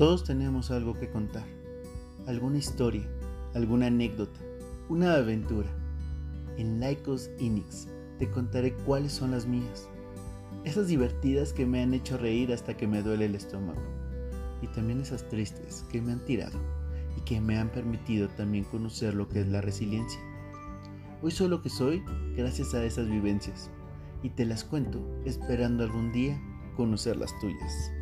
Todos tenemos algo que contar, alguna historia, alguna anécdota, una aventura. En Lycos Inix te contaré cuáles son las mías. Esas divertidas que me han hecho reír hasta que me duele el estómago. Y también esas tristes que me han tirado y que me han permitido también conocer lo que es la resiliencia. Hoy soy lo que soy gracias a esas vivencias y te las cuento esperando algún día conocer las tuyas.